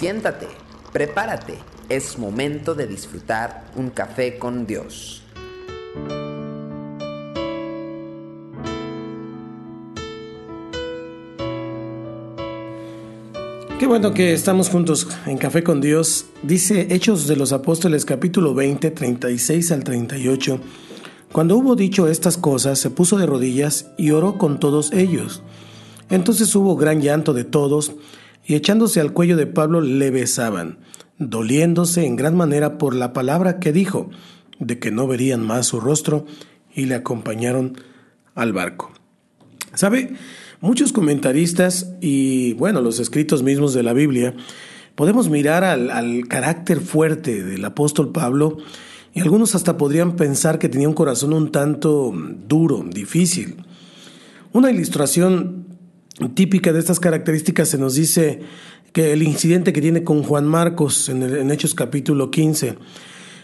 Siéntate, prepárate, es momento de disfrutar un café con Dios. Qué bueno que estamos juntos en Café con Dios. Dice Hechos de los Apóstoles capítulo 20, 36 al 38. Cuando hubo dicho estas cosas, se puso de rodillas y oró con todos ellos. Entonces hubo gran llanto de todos, y echándose al cuello de Pablo le besaban, doliéndose en gran manera por la palabra que dijo, de que no verían más su rostro, y le acompañaron al barco. ¿Sabe? Muchos comentaristas y, bueno, los escritos mismos de la Biblia, podemos mirar al, al, carácter fuerte del apóstol Pablo y algunos hasta podrían pensar que tenía un corazón un tanto duro, difícil. Una ilustración típica de estas características se nos dice que el incidente que tiene con Juan Marcos en, Hechos capítulo 15.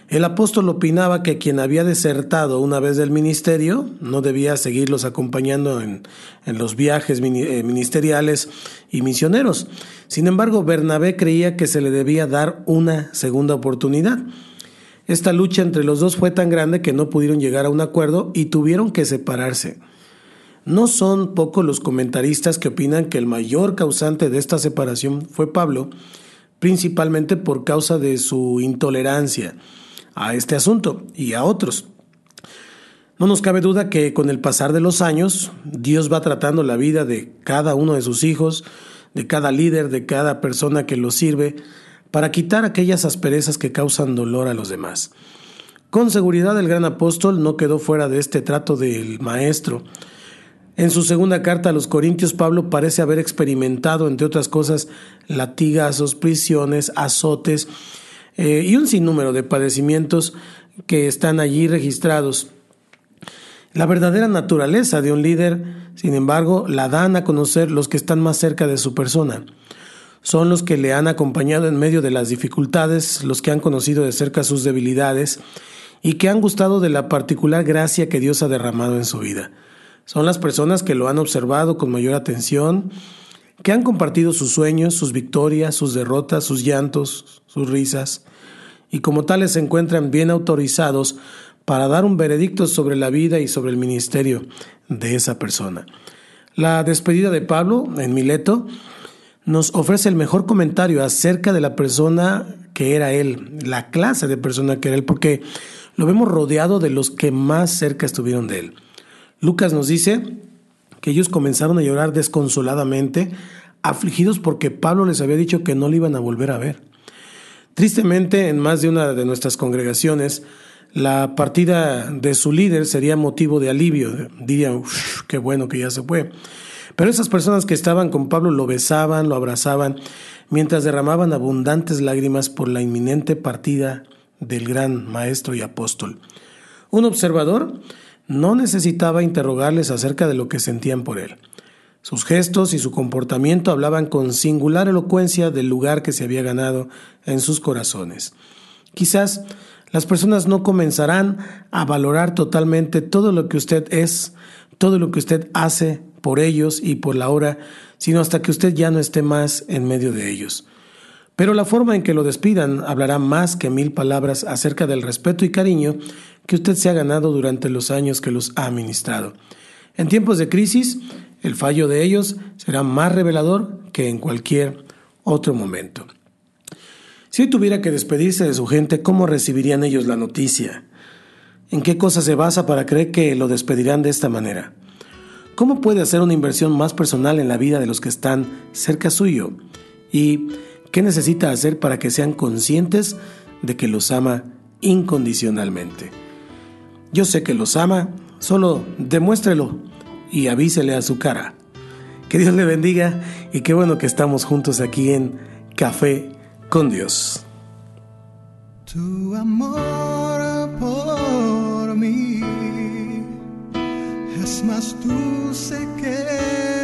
El apóstol opinaba que quien había desertado una vez del ministerio no debía seguirlos acompañando en, en los viajes ministeriales y misioneros. Sin embargo, Bernabé creía que se le debía dar una segunda oportunidad. Esta lucha entre los dos fue tan grande que no pudieron llegar a un acuerdo y tuvieron que separarse. No son pocos los comentaristas que opinan que el mayor causante de esta separación fue Pablo, principalmente por causa de su intolerancia a este asunto y a otros. No nos cabe duda que con el pasar de los años, Dios va tratando la vida de cada uno de sus hijos, de cada líder, de cada persona que lo sirve, para quitar aquellas asperezas que causan dolor a los demás. Con seguridad el gran apóstol no quedó fuera de este trato del Maestro. En su segunda carta a los Corintios, Pablo parece haber experimentado, entre otras cosas, latigazos, prisiones, azotes, eh, y un sinnúmero de padecimientos que están allí registrados. La verdadera naturaleza de un líder, sin embargo, la dan a conocer los que están más cerca de su persona. Son los que le han acompañado en medio de las dificultades, los que han conocido de cerca sus debilidades y que han gustado de la particular gracia que Dios ha derramado en su vida. Son las personas que lo han observado con mayor atención, que han compartido sus sueños, sus victorias, sus derrotas, sus llantos, sus risas, y como tales se encuentran bien autorizados para dar un veredicto sobre la vida y sobre el ministerio de esa persona. La despedida de Pablo en Mileto nos ofrece el mejor comentario acerca de la persona que era él, la clase de persona que era él, porque lo vemos rodeado de los que más cerca estuvieron de él. Lucas nos dice que ellos comenzaron a llorar desconsoladamente, afligidos porque Pablo les había dicho que no le iban a volver a ver. Tristemente, en más de una de nuestras congregaciones, la partida de su líder sería motivo de alivio. Dirían, qué bueno que ya se fue. Pero esas personas que estaban con Pablo lo besaban, lo abrazaban, mientras derramaban abundantes lágrimas por la inminente partida del gran maestro y apóstol. Un observador no necesitaba interrogarles acerca de lo que sentían por él. Sus gestos y su comportamiento hablaban con singular elocuencia del lugar que se había ganado en sus corazones. Quizás las personas no comenzarán a valorar totalmente todo lo que usted es, todo lo que usted hace por ellos y por la hora, sino hasta que usted ya no esté más en medio de ellos. Pero la forma en que lo despidan hablará más que mil palabras acerca del respeto y cariño que usted se ha ganado durante los años que los ha administrado. En tiempos de crisis, el fallo de ellos será más revelador que en cualquier otro momento. Si tuviera que despedirse de su gente, ¿cómo recibirían ellos la noticia? ¿En qué cosa se basa para creer que lo despedirán de esta manera? ¿Cómo puede hacer una inversión más personal en la vida de los que están cerca suyo? ¿Y qué necesita hacer para que sean conscientes de que los ama incondicionalmente? Yo sé que los ama, solo demuéstrelo y avísele a su cara. Que Dios le bendiga y qué bueno que estamos juntos aquí en Café con Dios. Tu amor por mí es más dulce que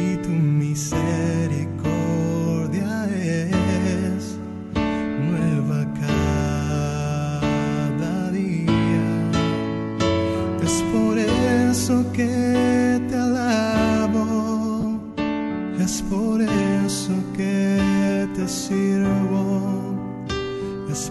y tu misericordia es nueva cada día. Es por eso que te alabo, es por eso que te sirvo, es